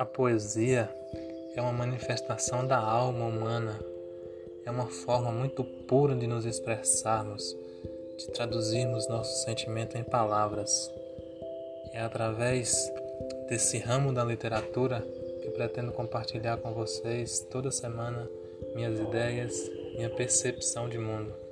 A poesia é uma manifestação da alma humana, é uma forma muito pura de nos expressarmos, de traduzirmos nosso sentimento em palavras. É através desse ramo da literatura que pretendo compartilhar com vocês toda semana minhas ideias, minha percepção de mundo.